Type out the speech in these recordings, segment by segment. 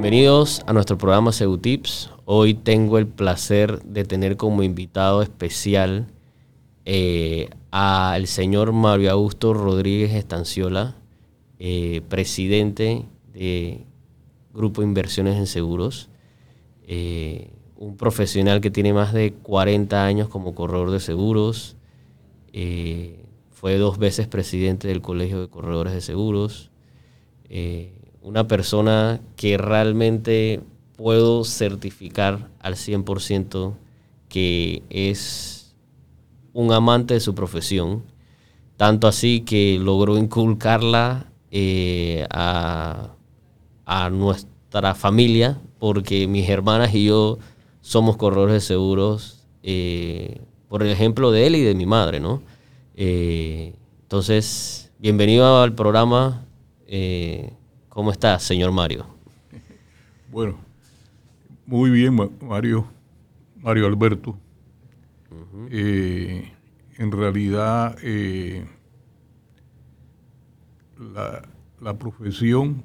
Bienvenidos a nuestro programa Tips. Hoy tengo el placer de tener como invitado especial eh, al señor Mario Augusto Rodríguez Estanciola, eh, presidente de Grupo Inversiones en Seguros, eh, un profesional que tiene más de 40 años como corredor de seguros, fue dos veces presidente del Colegio de Corredores de Seguros, una persona que realmente puedo certificar al 100% que es un amante de su profesión, tanto así que logró inculcarla eh, a, nuestra familia, porque mis hermanas y yo somos corredores de seguros, eh, por el ejemplo de él y de mi madre, ¿no? Eh, entonces, bienvenido al programa. ¿Cómo está, señor Mario? Bueno, muy bien, Mario, Mario Alberto. Eh, en realidad, eh, la, profesión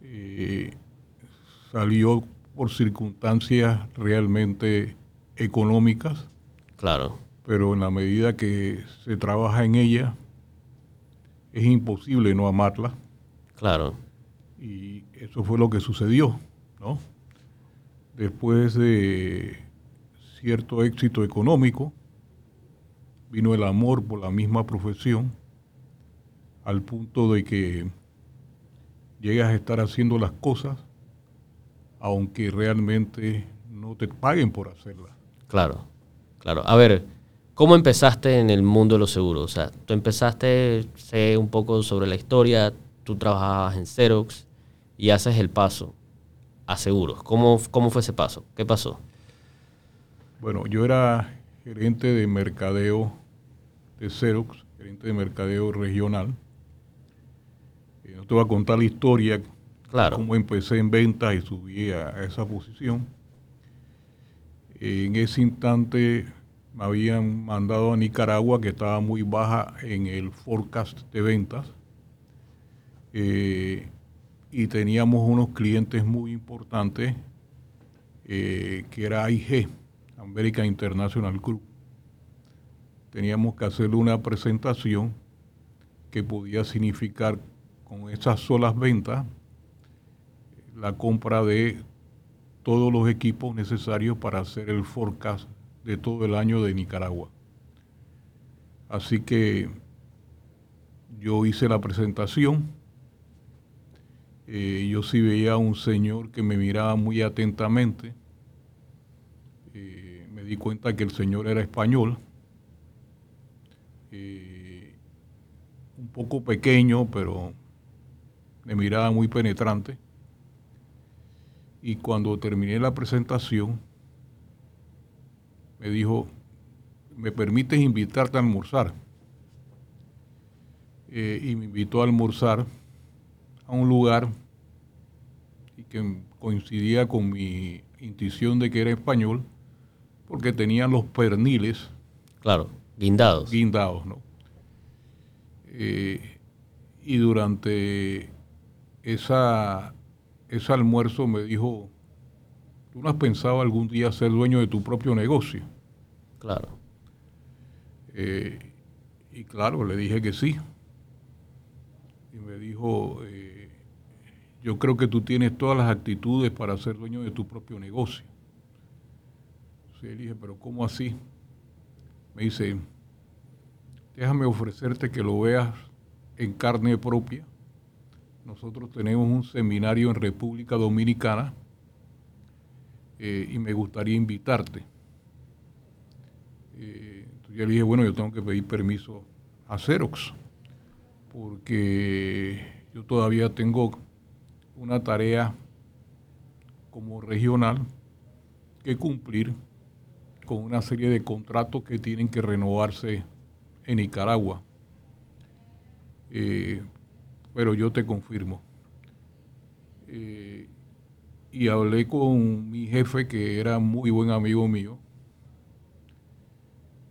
eh, salió por circunstancias realmente económicas. Claro. Pero en la medida que se trabaja en ella, es imposible no amarla. Claro. Y eso fue lo que sucedió, ¿no? Después de cierto éxito económico, vino el amor por la misma profesión, al punto de que llegas a estar haciendo las cosas, aunque realmente no te paguen por hacerlas. Claro, claro. A ver, ¿cómo empezaste en el mundo de los seguros? O sea, tú empezaste, sé un poco sobre la historia, tú trabajabas en Xerox y haces el paso a seguros. ¿Cómo, cómo fue ese paso? ¿Qué pasó? Bueno, yo era gerente de mercadeo de Xerox, gerente de mercadeo regional. Eh, no te voy a contar la historia, claro. cómo empecé en ventas y subí a, esa posición. en ese instante me habían mandado a Nicaragua, que estaba muy baja en el forecast de ventas eh, y teníamos unos clientes muy importantes eh, que era AIG, American International Group. Teníamos que hacerle una presentación que podía significar con esas solas ventas la compra de todos los equipos necesarios para hacer el forecast de todo el año de Nicaragua. Así que yo hice la presentación eh, yo sí veía a un señor que me miraba muy atentamente. Eh, me di cuenta que el señor era español, eh, un poco pequeño, pero me miraba muy penetrante. Y cuando terminé la presentación, me dijo, ¿me permites invitarte a almorzar? y me invitó a almorzar a un lugar y que coincidía con mi intuición de que era español, porque tenían los perniles. Claro, guindados. Guindados, ¿no? Eh, y durante esa, ese almuerzo me dijo, ¿tú no has pensado algún día ser dueño de tu propio negocio? Claro. Eh, y claro, le dije que sí. Y me dijo, eh, yo creo que tú tienes todas las actitudes para ser dueño de tu propio negocio. Sí, le dije, pero ¿cómo así? Me dice, déjame ofrecerte que lo veas en carne propia. Nosotros tenemos un seminario en República Dominicana eh, y me gustaría invitarte. Eh, entonces yo le dije, bueno, yo tengo que pedir permiso a Xerox, porque yo todavía tengo una tarea como regional que cumplir con una serie de contratos que tienen que renovarse en Nicaragua. Eh, pero yo te confirmo. Eh, y hablé con mi jefe, que era muy buen amigo mío,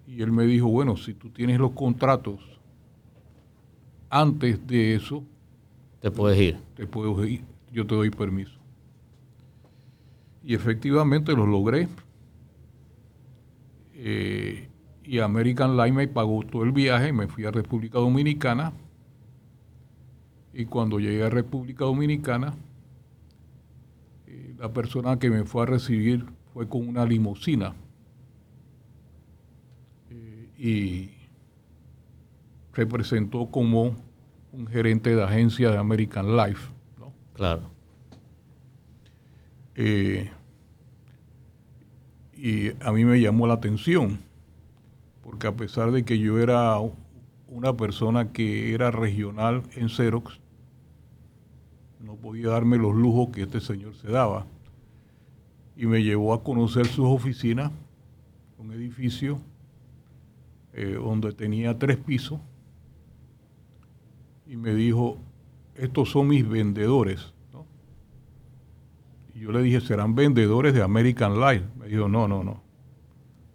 y él me dijo, bueno, si tú tienes los contratos antes de eso, te puedes ir. Te puedes ir yo te doy permiso. Y efectivamente lo logré. Eh, y American Life me pagó todo el viaje, me fui a República Dominicana. Y cuando llegué a República Dominicana, eh, la persona que me fue a recibir fue con una limusina. Eh, y se presentó como un gerente de agencia de American Life. Claro. Eh, y a mí me llamó la atención, porque a pesar de que yo era una persona que era regional en Xerox, no podía darme los lujos que este señor se daba. Y me llevó a conocer sus oficinas, un edificio eh, donde tenía tres pisos, y me dijo, estos son mis vendedores. Y yo le dije, ¿serán vendedores de American Life? Me dijo, no, no, no.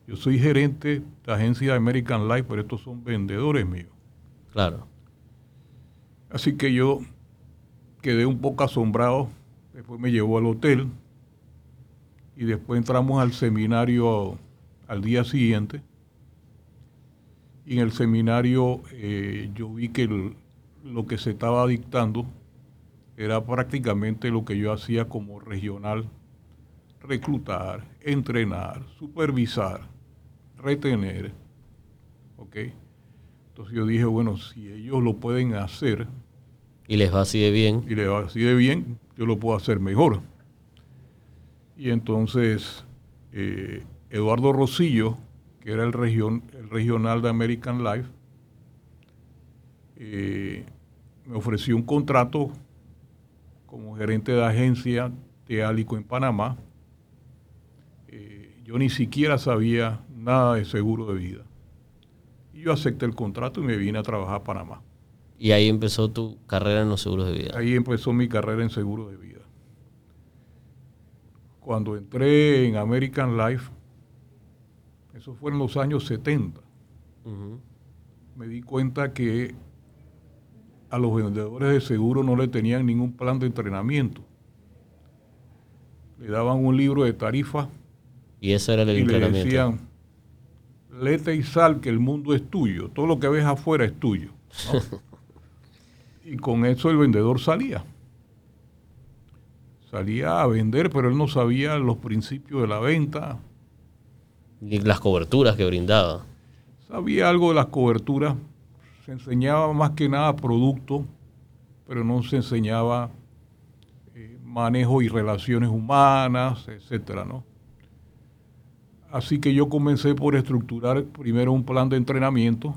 Yo soy gerente de agencia de American Life, pero estos son vendedores míos. Claro. Así que yo quedé un poco asombrado. Después me llevó al hotel y después entramos al seminario al día siguiente. Y en el seminario eh, yo vi que el, lo que se estaba dictando era prácticamente lo que yo hacía como regional, reclutar, entrenar, supervisar, retener. ¿Ok? Entonces yo dije, bueno, si ellos lo pueden hacer. Y les va así de bien. Y les va así de bien, yo lo puedo hacer mejor. Y entonces eh, Eduardo Rosillo, que era el, region, el regional de American Life, eh, me ofreció un contrato como gerente de agencia de Alico en Panamá. Eh, yo ni siquiera sabía nada de seguro de vida. Y yo acepté el contrato y me vine a trabajar a Panamá. Y ahí empezó tu carrera en los seguros de vida. Ahí empezó mi carrera en seguros de vida. Cuando entré en American Life, eso fue en los años 70, me di cuenta que a los vendedores de seguro no le tenían ningún plan de entrenamiento. Le daban un libro de tarifa. Y ese era el y Le decían, lete y sal que el mundo es tuyo. Todo lo que ves afuera es tuyo. y con eso el vendedor salía. Salía a vender, pero él no sabía los principios de la venta. Ni las coberturas que brindaba. Sabía algo de las coberturas, se enseñaba más que nada producto, pero no se enseñaba eh, manejo y relaciones humanas, etcétera, ¿no? Así que yo comencé por estructurar primero un plan de entrenamiento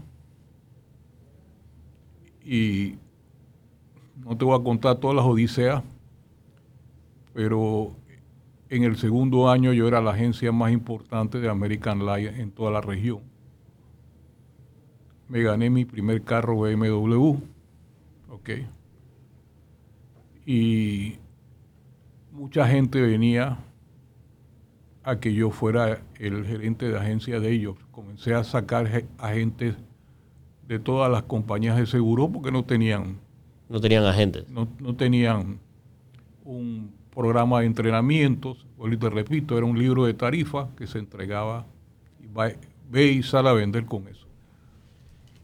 y no te voy a contar todas las odiseas, pero en el segundo año yo era la agencia más importante de American Life en toda la región me gané mi primer carro BMW. Ok. Y mucha gente venía a que yo fuera el gerente de agencia de ellos. Comencé a sacar agentes de todas las compañías de seguro porque no tenían... No tenían agentes. No, tenían un programa de entrenamientos. Y te repito, era un libro de tarifa que se entregaba y ve y sale a vender con eso.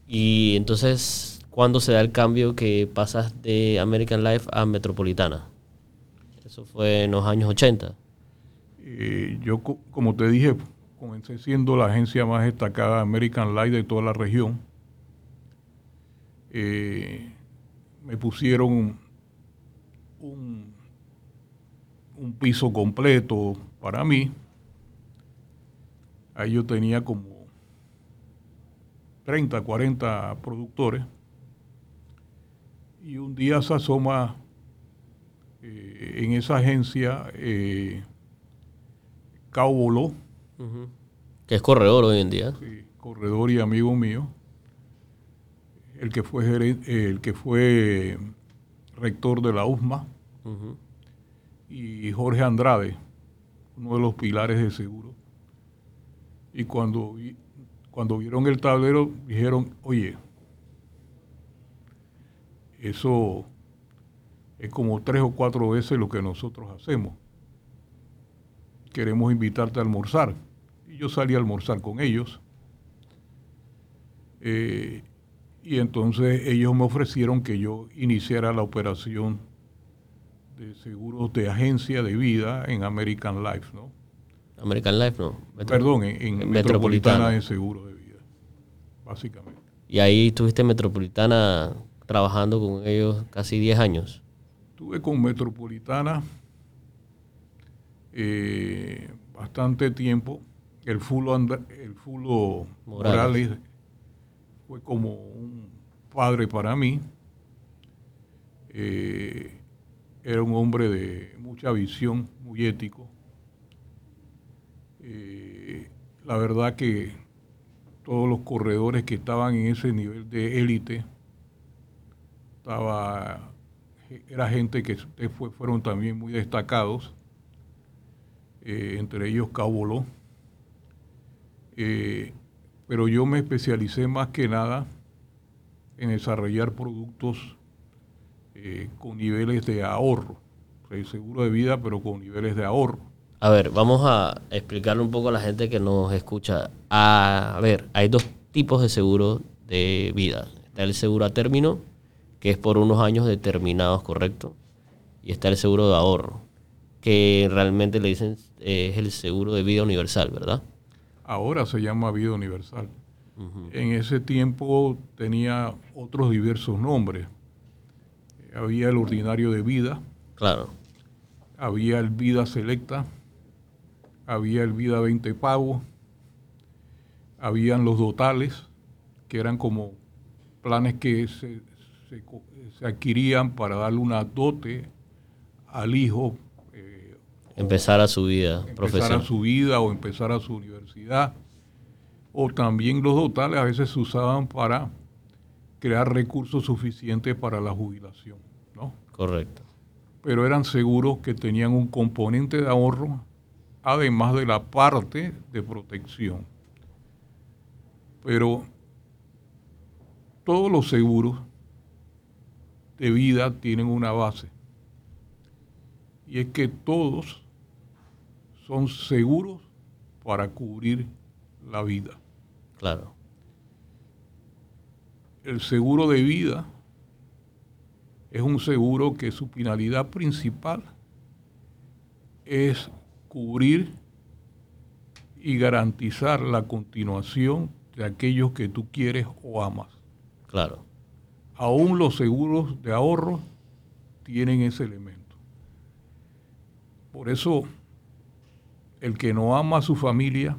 Y entonces, ¿cuándo se da el cambio que pasas de American Life a Metropolitana? Eso fue en los años 80. Eh, yo, como te dije, comencé siendo la agencia más destacada de American Life de toda la región. Eh, me pusieron un, un piso completo para mí. Ahí yo tenía como 30, 40 productores. Y un día se asoma eh, en esa agencia eh, Cao Boló. Que es corredor hoy en día. Sí, corredor y amigo mío. El que fue, el que fue rector de la USMA. Y Jorge Andrade, uno de los pilares de seguro. Y cuando cuando vieron el tablero dijeron, oye, eso es como tres o cuatro veces lo que nosotros hacemos. queremos invitarte a almorzar. Y yo salí a almorzar con ellos. Eh, y entonces ellos me ofrecieron que yo iniciara la operación de seguros de agencia de vida en American Life, ¿no? American Life, no. Perdón, en, Metropolitana. de Seguros de Vida, básicamente. Y ahí estuviste en Metropolitana trabajando con ellos casi 10 años. Estuve con Metropolitana eh, bastante tiempo. El Fulo, el Fulo Morales. fue como un padre para mí. Eh, era un hombre de mucha visión, muy ético. Eh, la verdad que todos los corredores que estaban en ese nivel de élite, estaba, era gente que fueron también muy destacados, eh, entre ellos Caboló. Eh, pero yo me especialicé más que nada en desarrollar productos eh, con niveles de ahorro. seguro de vida, pero con niveles de ahorro. A ver, vamos a explicarle un poco a la gente que nos escucha. A, ver, hay dos tipos de seguro de vida. Está el seguro a término, que es por unos años determinados, ¿correcto? Y está el seguro de ahorro, que realmente le dicen eh, es el seguro de vida universal, ¿verdad? Ahora se llama vida universal. En ese tiempo tenía otros diversos nombres había el ordinario de vida. Claro. Había el vida selecta. Había el vida 20 pavos. Habían los dotales, que eran como planes que se, adquirían para darle una dote al hijo. Eh, empezar a su vida empezar a su vida o empezar a su universidad. O también los dotales a veces se usaban para crear recursos suficientes para la jubilación. ¿no? Correcto. Pero eran seguros que tenían un componente de ahorro, además de la parte de protección. Pero todos los seguros de vida tienen una base. Y es que todos son seguros para cubrir la vida. Claro. El seguro de vida es un seguro que su finalidad principal es cubrir y garantizar la continuación de aquellos que tú quieres o amas. Claro. Aún los seguros de ahorro tienen ese elemento. Por eso, el que no ama a su familia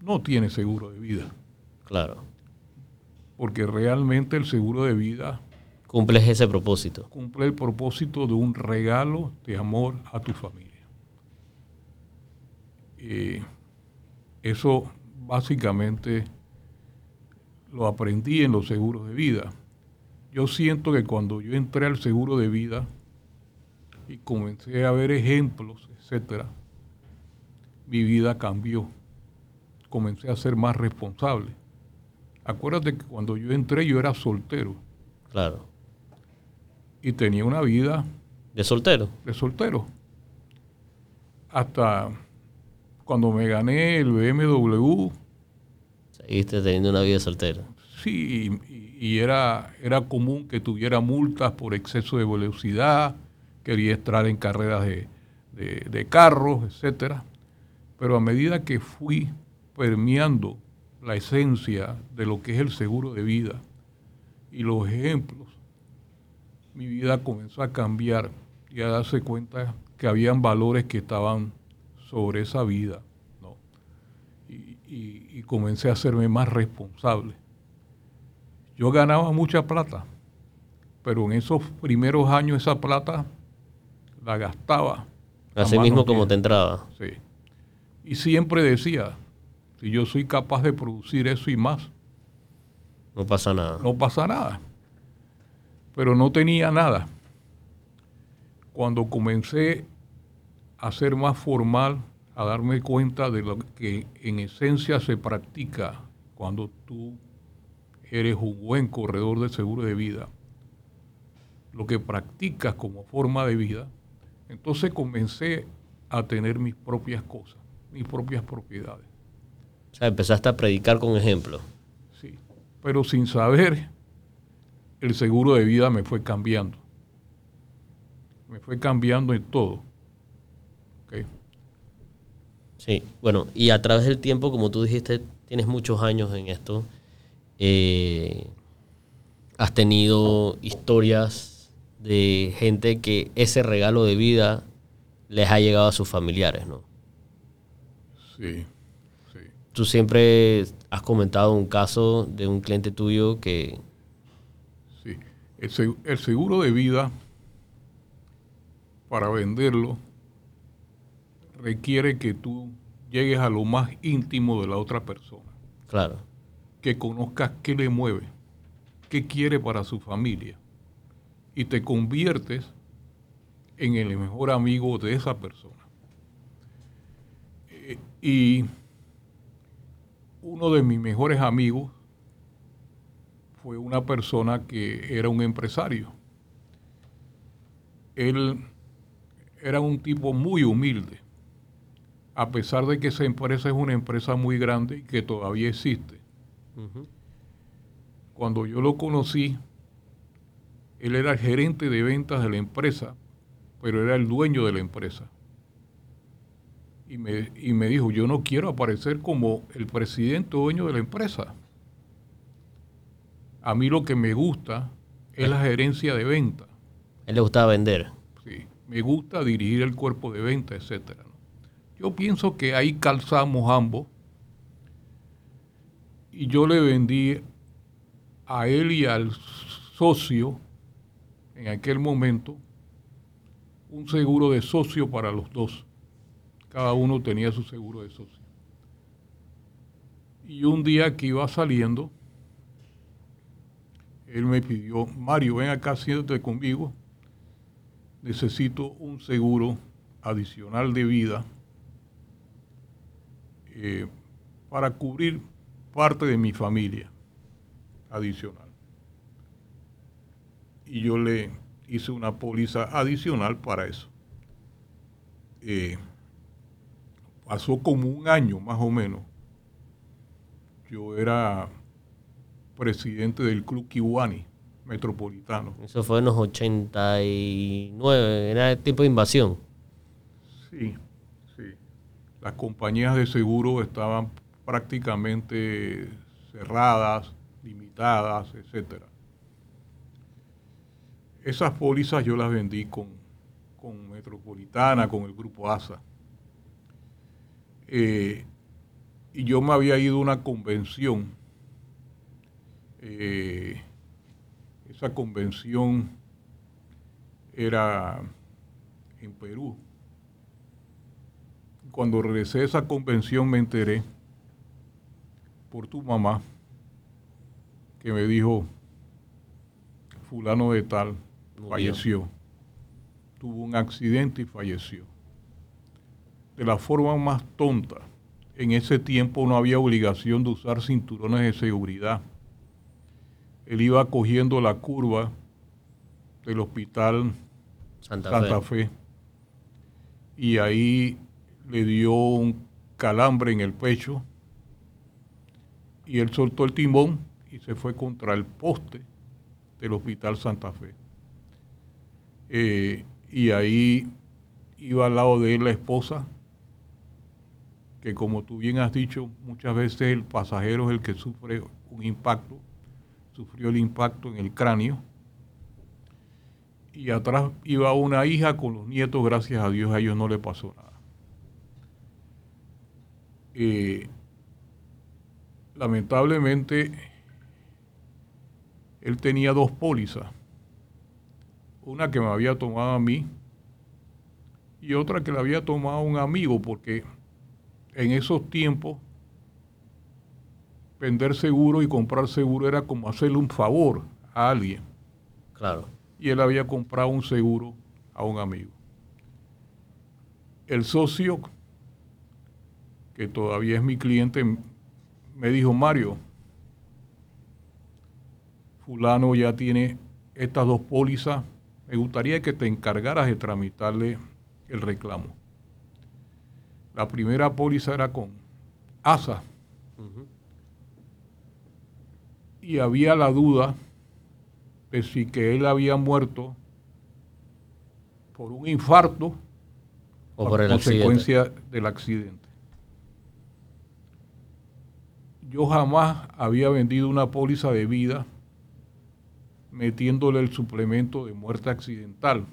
no tiene seguro de vida. Claro. Porque realmente el seguro de vida Cumples ese propósito. Cumple el propósito de un regalo de amor a tu familia. Eh, eso básicamente lo aprendí en los seguros de vida. Yo siento que cuando yo entré al seguro de vida y comencé a ver ejemplos, etcétera, mi vida cambió. Comencé a ser más responsable. Acuérdate que cuando yo entré yo era soltero. Claro y tenía una vida... ¿De soltero? De soltero. Hasta cuando me gané el BMW... Seguiste teniendo una vida soltera. Sí, y, era, era común que tuviera multas por exceso de velocidad, quería entrar en carreras de, de carros, etcétera. Pero a medida que fui permeando la esencia de lo que es el seguro de vida y los ejemplos, mi vida comenzó a cambiar y a darse cuenta que habían valores que estaban sobre esa vida. ¿no? Y, comencé a hacerme más responsable. Yo ganaba mucha plata, pero en esos primeros años esa plata la gastaba. Así mismo como te entraba. Sí. Y siempre decía, si yo soy capaz de producir eso y más, no pasa nada. No pasa nada pero no tenía nada. Cuando comencé a ser más formal, a darme cuenta de lo que en esencia se practica cuando tú eres un buen corredor de seguro de vida, lo que practicas como forma de vida, entonces comencé a tener mis propias cosas, mis propias propiedades. O sea, empezaste a predicar con ejemplo. Sí, pero sin saber, el seguro de vida me fue cambiando. Me fue cambiando en todo. Sí, bueno, y a través del tiempo, como tú dijiste, tienes muchos años en esto. Eh, has tenido historias de gente que ese regalo de vida les ha llegado a sus familiares, ¿no? Sí, sí. Tú siempre has comentado un caso de un cliente tuyo que... Sí, el seguro de vida, para venderlo, requiere que tú llegues a lo más íntimo de la otra persona. Claro. Que conozcas qué le mueve, qué quiere para su familia. Y te conviertes en el mejor amigo de esa persona. Eh, y uno de mis mejores amigos fue una persona que era un empresario. Él era un tipo muy humilde a pesar de que esa empresa es una empresa muy grande y que todavía existe. Cuando yo lo conocí, él era el gerente de ventas de la empresa, pero era el dueño de la empresa. Y me, y me dijo, yo no quiero aparecer como el presidente o dueño de la empresa. A mí lo que me gusta es la gerencia de venta. Él le gustaba vender. Sí, me gusta dirigir el cuerpo de venta, etcétera. Yo pienso que ahí calzamos ambos. Y yo le vendí a él y al socio, en aquel momento, un seguro de socio para los dos. Cada uno tenía su seguro de socio. Y un día que iba saliendo, él me pidió, Mario, ven acá, siéntate conmigo. Necesito un seguro adicional de vida eh, para cubrir parte de mi familia adicional. Y yo le hice una póliza adicional para eso. Eh, pasó como un año más o menos. Yo era presidente del Club Kiwani Metropolitano. Eso fue en los 89, era tipo de invasión. Sí, las compañías de seguro estaban prácticamente cerradas, limitadas, etcétera. Esas pólizas yo las vendí con, con Metropolitana, con el grupo ASA. Eh, y yo me había ido a una convención. Eh, esa convención era en Perú cuando regresé a esa convención me enteré por tu mamá que me dijo, fulano de tal falleció, tuvo un accidente y falleció. De la forma más tonta, en ese tiempo no había obligación de usar cinturones de seguridad. Él iba cogiendo la curva del hospital Santa, Fe. y ahí le dio un calambre en el pecho y él soltó el timón y se fue contra el poste del Hospital Santa Fe. Eh, y ahí iba al lado de él la esposa, que como tú bien has dicho, muchas veces el pasajero es el que sufre un impacto, sufrió el impacto en el cráneo. Y atrás iba una hija con los nietos, gracias a Dios a ellos no le pasó nada. Eh, lamentablemente, él tenía dos pólizas. Una que me había tomado a mí y otra que le había tomado a un amigo, porque en esos tiempos vender seguro y comprar seguro era como hacerle un favor a alguien. Claro. Y él había comprado un seguro a un amigo. El socio que todavía es mi cliente, me dijo, Mario, fulano ya tiene estas dos pólizas, me gustaría que te encargaras de tramitarle el reclamo. La primera póliza era con ASA. Y había la duda de si que él había muerto por un infarto o por el consecuencia accidente. del accidente. Yo jamás había vendido una póliza de vida metiéndole el suplemento de muerte accidental.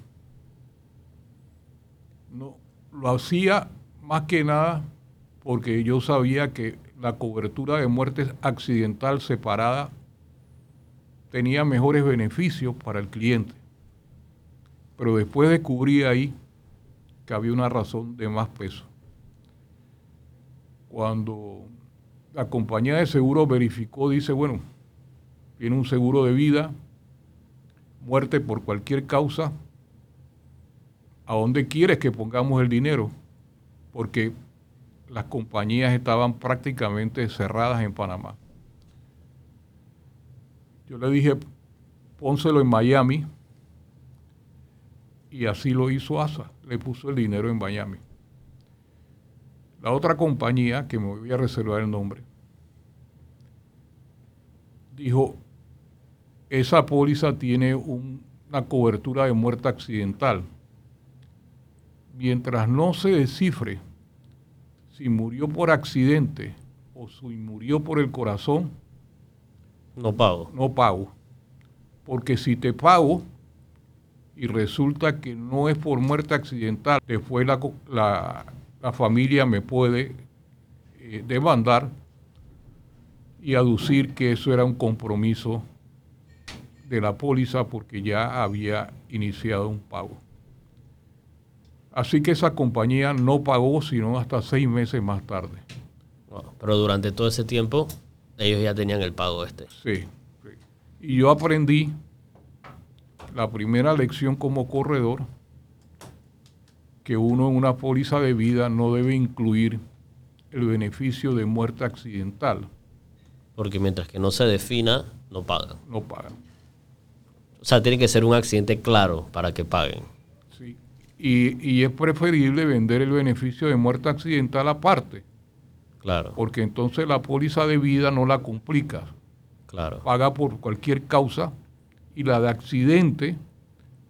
No, lo hacía más que nada porque yo sabía que la cobertura de muerte accidental separada tenía mejores beneficios para el cliente. Pero después descubrí ahí que había una razón de más peso. Cuando la compañía de seguro verificó, dice, bueno, tiene un seguro de vida, muerte por cualquier causa, ¿a dónde quieres que pongamos el dinero? Porque las compañías estaban prácticamente cerradas en Panamá. Yo le dije, pónselo en Miami, y así lo hizo ASA, le puso el dinero en Miami. La otra compañía, que me voy a reservar el nombre, dijo, esa póliza tiene un, una cobertura de muerte accidental. Mientras no se descifre si murió por accidente o si murió por el corazón, no pago. No pago. Porque si te pago y resulta que no es por muerte accidental, después la, la, la familia me puede eh, demandar y aducir que eso era un compromiso de la póliza porque ya había iniciado un pago. Así que esa compañía no pagó sino hasta seis meses más tarde. Wow. Pero durante todo ese tiempo ellos ya tenían el pago este. Sí, sí. Y yo aprendí la primera lección como corredor que uno en una póliza de vida no debe incluir el beneficio de muerte accidental. Porque mientras que no se defina, no pagan. No pagan. O sea, tiene que ser un accidente claro para que paguen. Sí. Y, y es preferible vender el beneficio de muerte accidental aparte. Claro. Porque entonces la póliza de vida no la complica. Claro. Paga por cualquier causa y la de accidente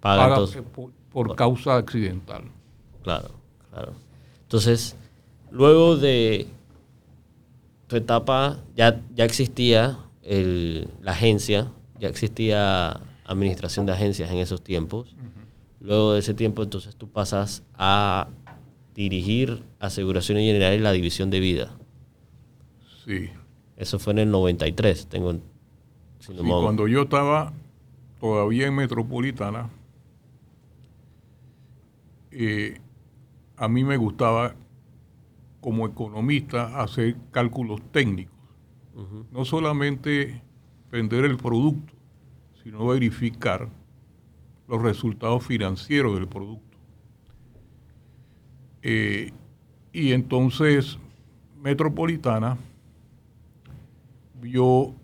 paga, paga entonces, por, por, causa accidental. Claro, claro. Entonces, luego de tu etapa, ya, ya existía el, la agencia, ya existía administración de agencias en esos tiempos. Uh -huh. Luego de ese tiempo, entonces tú pasas a dirigir Aseguraciones Generales la división de vida. Sí. Eso fue en el 93, tengo... Si no sí, cuando yo estaba todavía en Metropolitana, eh, a mí me gustaba como economista hacer cálculos técnicos. Uh -huh. No solamente vender el producto, sino verificar los resultados financieros del producto. Eh, y entonces Metropolitana vio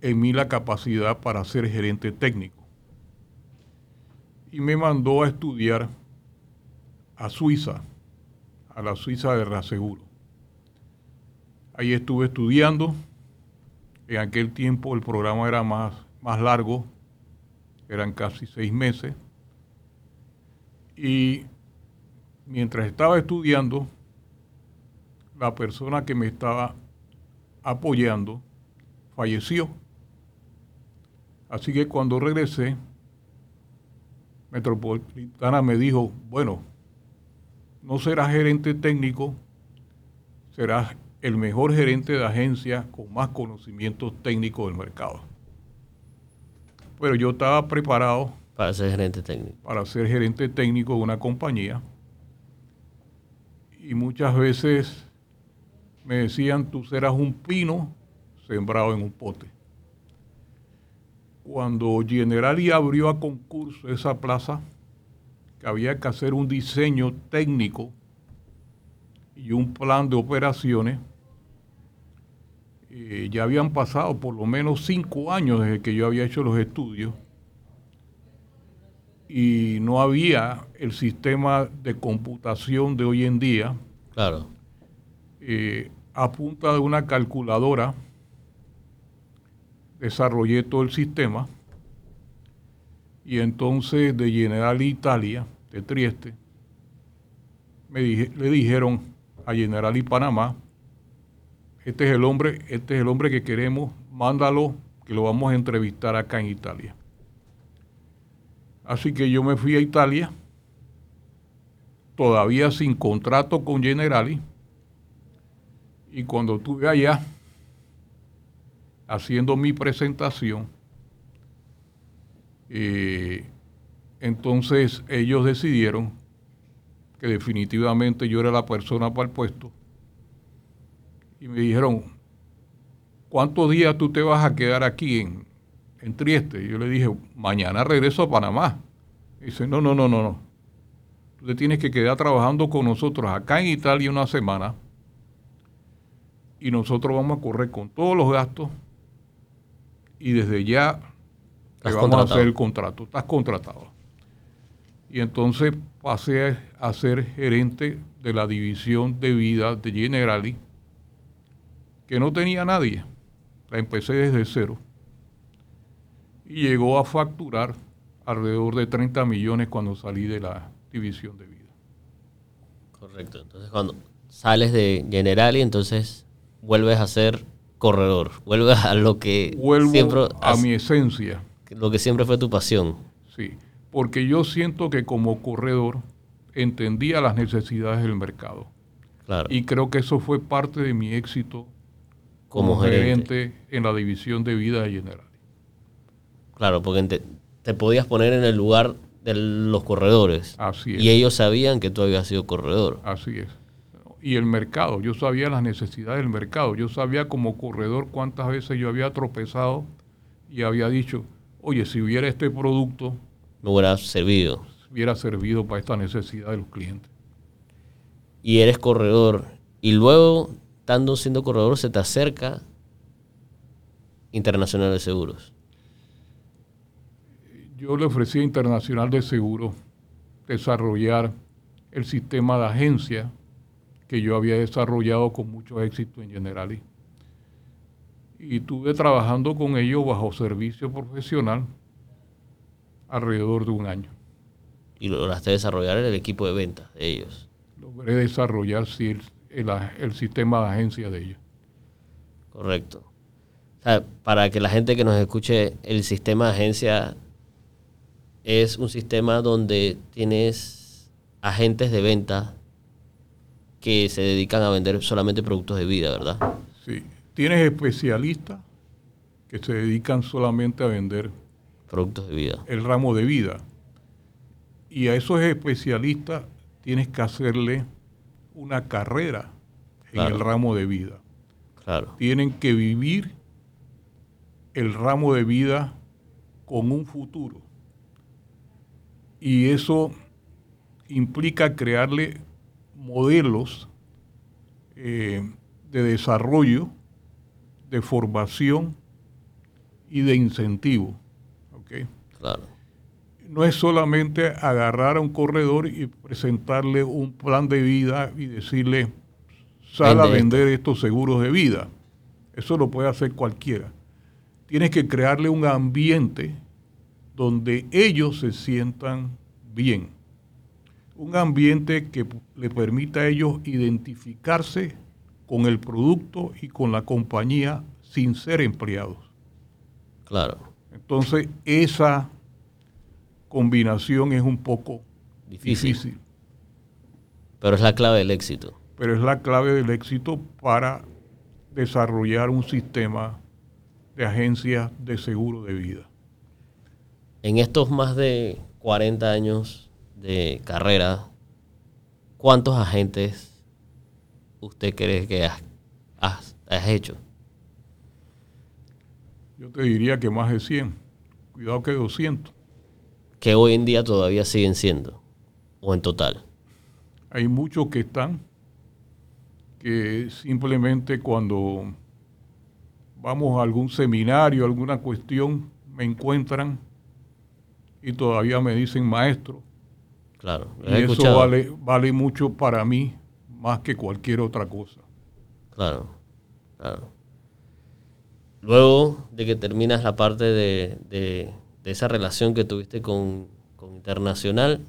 en mí la capacidad para ser gerente técnico y me mandó a estudiar a Suiza, a la Suiza de Reaseguro. Ahí estuve estudiando. En aquel tiempo el programa era más, más largo, eran casi seis meses. Y mientras estaba estudiando, la persona que me estaba apoyando falleció. Así que cuando regresé, Metropolitana me dijo, bueno, no serás gerente técnico, serás el mejor gerente de agencia con más conocimientos técnicos del mercado. Pero yo estaba preparado para ser gerente técnico. Para ser gerente técnico de una compañía. Y muchas veces me decían, tú serás un pino sembrado en un pote. Cuando Generali abrió a concurso esa plaza, que había que hacer un diseño técnico y un plan de operaciones, eh, ya habían pasado por lo menos cinco años desde que yo había hecho los estudios y no había el sistema de computación de hoy en día. Claro. eh, a punta de una calculadora desarrollé todo el sistema y entonces de General Italia, de Trieste, me le dijeron a General y Panamá, este es el hombre, este es el hombre que queremos, mándalo, que lo vamos a entrevistar acá en Italia. Así que yo me fui a Italia, todavía sin contrato con Generali, y cuando estuve allá haciendo mi presentación, eh, entonces ellos decidieron que definitivamente yo era la persona para el puesto y me dijeron, ¿cuántos días tú te vas a quedar aquí en, en Trieste? yo le dije, mañana regreso a Panamá. Y dice, no, no, no, no, no. Tú te tienes que quedar trabajando con nosotros acá en Italia una semana y nosotros vamos a correr con todos los gastos y desde ya te vamos a hacer el contrato. Estás contratado. Y entonces pasé a ser gerente de la división de vida de Generali, que no tenía nadie. La empecé desde cero. Y llegó a facturar alrededor de 30 millones cuando salí de la división de vida. Correcto. Entonces cuando sales de Generali, entonces vuelves a ser corredor, vuelves a lo que Vuelvo siempre a mi esencia. Lo que siempre fue tu pasión. Sí, porque yo siento que como corredor entendía las necesidades del mercado. Claro. Y creo que eso fue parte de mi éxito como, gerente. en la división de vida general. Claro, porque te, te, podías poner en el lugar de los corredores. Así es. Y ellos sabían que tú habías sido corredor. Así es y el mercado. Yo sabía las necesidades del mercado. Yo sabía como corredor cuántas veces yo había tropezado y había dicho, oye, si hubiera este producto... Me hubiera servido. Hubiera servido para esta necesidad de los clientes. Y eres corredor. Y luego, estando siendo corredor, se te acerca Internacional de Seguros. Yo le ofrecí a Internacional de Seguros desarrollar el sistema de agencia que yo había desarrollado con mucho éxito en Generali. Y estuve trabajando con ellos bajo servicio profesional alrededor de un año. ¿Y lograste desarrollar el equipo de ventas de ellos? Logré desarrollar sí, el, el, sistema de agencia de ellos. Correcto. para que la gente que nos escuche, el sistema de agencia es un sistema donde tienes agentes de venta que se dedican a vender solamente productos de vida, ¿verdad? Sí. Tienes especialistas que se dedican solamente a vender productos de vida. El ramo de vida. Y a esos especialistas tienes que hacerle una carrera en el ramo de vida. Claro. Tienen que vivir el ramo de vida con un futuro. Y eso implica crearle modelos eh, de desarrollo, de formación y de incentivo. Claro. No es solamente agarrar a un corredor y presentarle un plan de vida y decirle, sal a vender estos seguros de vida. Eso lo puede hacer cualquiera. Tienes que crearle un ambiente donde ellos se sientan bien un ambiente que le permita a ellos identificarse con el producto y con la compañía sin ser empleados. Claro. Entonces, esa combinación es un poco difícil. Pero es la clave del éxito. Pero es la clave del éxito para desarrollar un sistema de agencias de seguro de vida. En estos más de 40 años de carrera, ¿cuántos agentes usted cree que has, hecho? Yo te diría que más de 100. Cuidado que 200. Que hoy en día todavía siguen siendo, o en total. Hay muchos que están, que simplemente cuando vamos a algún seminario, alguna cuestión, me encuentran y todavía me dicen maestro. Claro. Y eso vale, vale mucho para mí, más que cualquier otra cosa. Claro, claro. Luego de que terminas la parte de, de, esa relación que tuviste con, con, Internacional,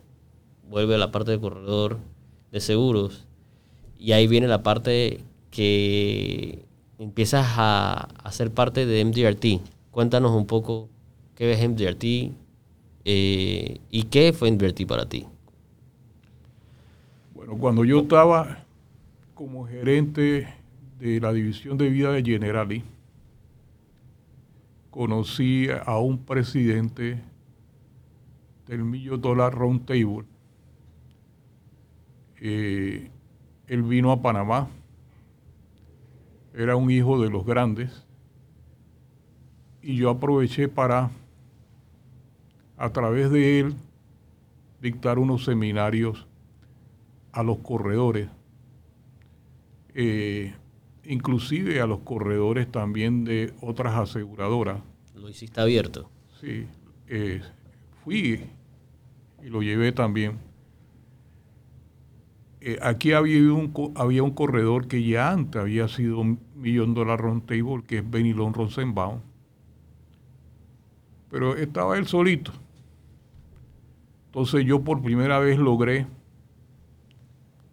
vuelve a la parte de corredor de seguros. Y ahí viene la parte que empiezas a, a ser parte de MDRT. Cuéntanos un poco qué ves MDRT eh, y qué fue MDRT para ti. Bueno, cuando yo estaba como gerente de la división de vida de Generali, conocí a un presidente del Million Dollar Round Table. Eh, él vino a Panamá, era un hijo de los grandes, y yo aproveché para, a través de él, dictar unos seminarios a los corredores, eh, inclusive a los corredores también de otras aseguradoras. ¿Lo hiciste abierto? Sí, eh, fui y lo llevé también. Eh, aquí había un, había un corredor que ya antes había sido un millón dólar table, que es Benilon Rosenbaum. Pero estaba él solito. Entonces yo por primera vez logré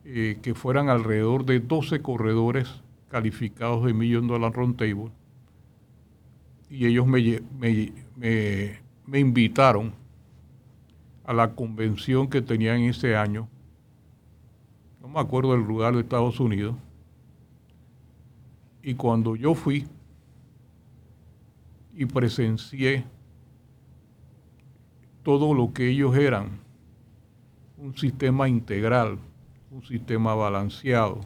eh, que fueran alrededor de 12 corredores calificados de Million Dollar Roundtable. Y ellos me, me, invitaron a la convención que tenían ese año. No me acuerdo del lugar de Estados Unidos. Y cuando yo fui y presencié todo lo que ellos eran, un sistema integral, un sistema balanceado.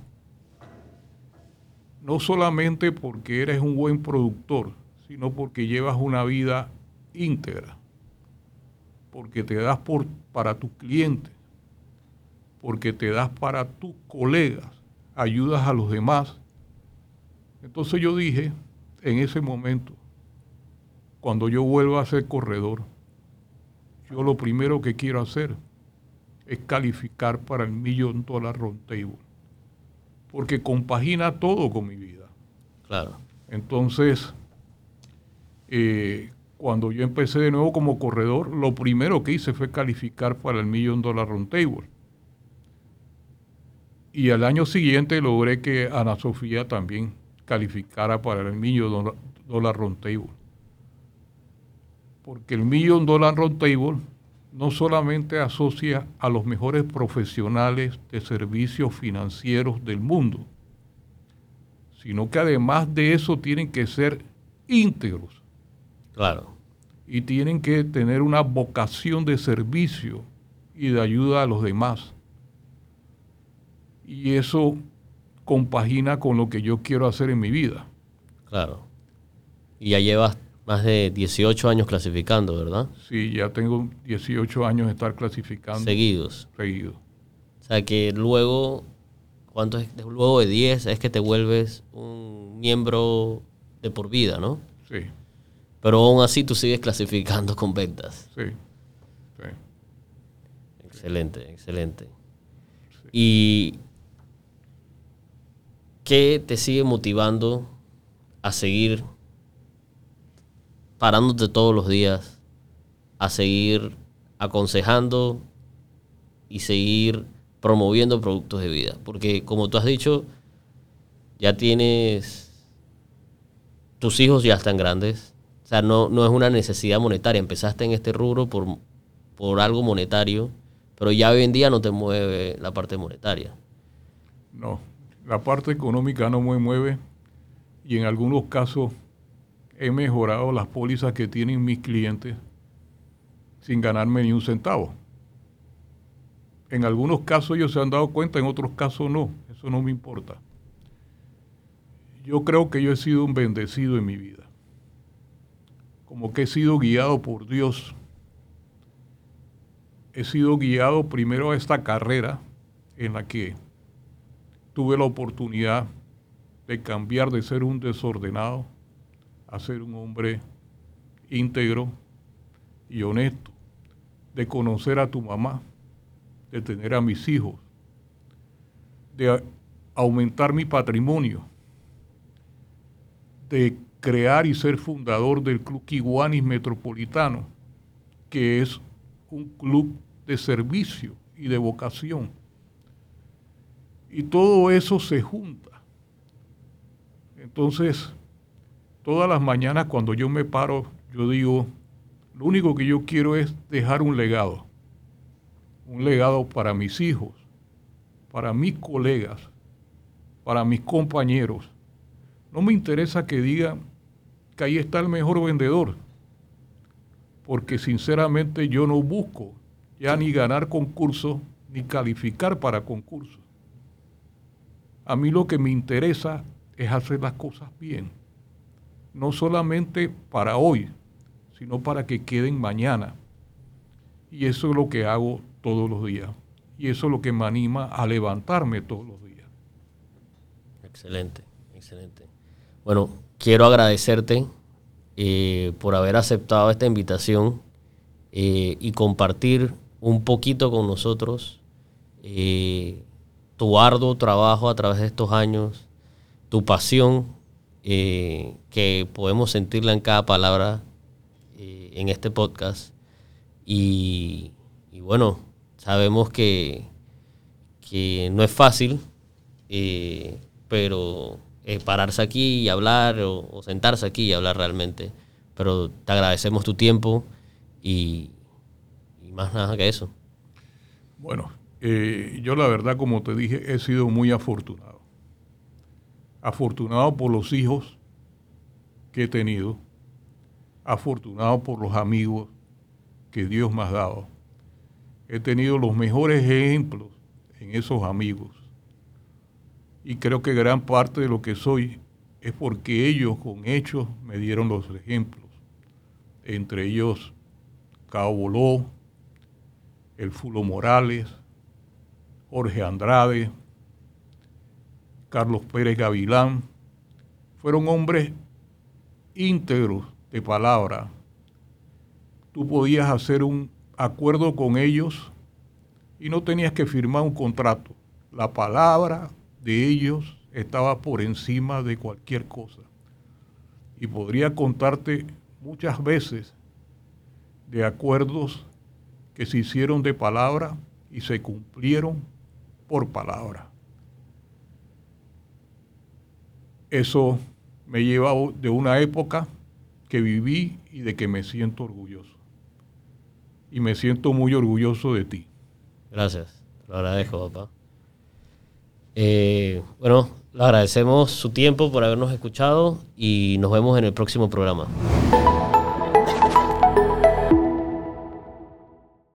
No solamente porque eres un buen productor, sino porque llevas una vida íntegra, porque te das por, para tus clientes, porque te das para tus colegas, ayudas a los demás. Entonces yo dije, en ese momento, cuando yo vuelva a ser corredor, yo lo primero que quiero hacer es calificar para el Million Dollar Roundtable. Porque compagina todo con mi vida. Claro. Entonces, eh, cuando yo empecé de nuevo como corredor, lo primero que hice fue calificar para el Million Dollar Roundtable. Y al año siguiente logré que Ana Sofía también calificara para el Million Dollar Roundtable. Porque el Million Dollar Roundtable no solamente asocia a los mejores profesionales de servicios financieros del mundo, sino que además de eso tienen que ser íntegros. Claro. Y tienen que tener una vocación de servicio y de ayuda a los demás. Y eso compagina con lo que yo quiero hacer en mi vida. Claro. Y ya llevas más de 18 años clasificando, ¿verdad? Sí, ya tengo 18 años de estar clasificando. Seguidos. Seguidos. O sea que luego, ¿cuánto es? Luego de 10 es que te vuelves un miembro de por vida, ¿no? Sí. Pero aún así tú sigues clasificando con ventas. Sí. sí. Excelente, excelente. ¿Y qué te sigue motivando a seguir parándote todos los días a seguir aconsejando y seguir promoviendo productos de vida. Porque como tú has dicho, ya tienes, tus hijos ya están grandes. O sea, no, no es una necesidad monetaria. Empezaste en este rubro por, por algo monetario, pero ya hoy en día no te mueve la parte monetaria. No, la parte económica no me mueve y en algunos casos he mejorado las pólizas que tienen mis clientes sin ganarme ni un centavo. En algunos casos ellos se han dado cuenta, en otros casos no. Eso no me importa. Yo creo que yo he sido un bendecido en mi vida. Como que he sido guiado por Dios. He sido guiado primero a esta carrera en la que tuve la oportunidad de cambiar de ser un desordenado a ser un hombre íntegro y honesto, de conocer a tu mamá, de tener a mis hijos, de aumentar mi patrimonio, de crear y ser fundador del Club Kiwanis Metropolitano, que es un club de servicio y de vocación. Y todo eso se junta. Entonces, todas las mañanas cuando yo me paro, yo digo, lo único que yo quiero es dejar un legado. Un legado para mis hijos, para mis colegas, para mis compañeros. No me interesa que digan que ahí está el mejor vendedor, porque sinceramente yo no busco ya ni ganar concursos ni calificar para concursos. A mí lo que me interesa es hacer las cosas bien, no solamente para hoy, sino para que queden mañana. Y eso es lo que hago todos los días. Y eso es lo que me anima a levantarme todos los días. Excelente, excelente. Bueno, quiero agradecerte eh, por haber aceptado esta invitación eh, y compartir un poquito con nosotros eh, tu arduo trabajo a través de estos años, tu pasión, que podemos sentirla en cada palabra en este podcast. Y, bueno, sabemos que, que, no es fácil, pero eh, pararse aquí y hablar o, sentarse aquí y hablar realmente. Pero te agradecemos tu tiempo y, más nada que eso. Bueno, eh, yo la verdad, como te dije, he sido muy afortunado. Afortunado por los hijos que he tenido, afortunado por los amigos que Dios me ha dado. He tenido los mejores ejemplos en esos amigos y creo que gran parte de lo que soy es porque ellos con hechos me dieron los ejemplos. Entre ellos Cabo Boló, el Fulo Morales, Jorge Andrade, Carlos Pérez Gavilán, fueron hombres íntegros de palabra. Tú podías hacer un acuerdo con ellos y no tenías que firmar un contrato. La palabra de ellos estaba por encima de cualquier cosa. Y podría contarte muchas veces de acuerdos que se hicieron de palabra y se cumplieron por palabra. Eso me lleva de una época que viví y de que me siento orgulloso. Y me siento muy orgulloso de ti. Gracias, lo agradezco, papá. Eh, bueno, le agradecemos su tiempo por habernos escuchado y nos vemos en el próximo programa.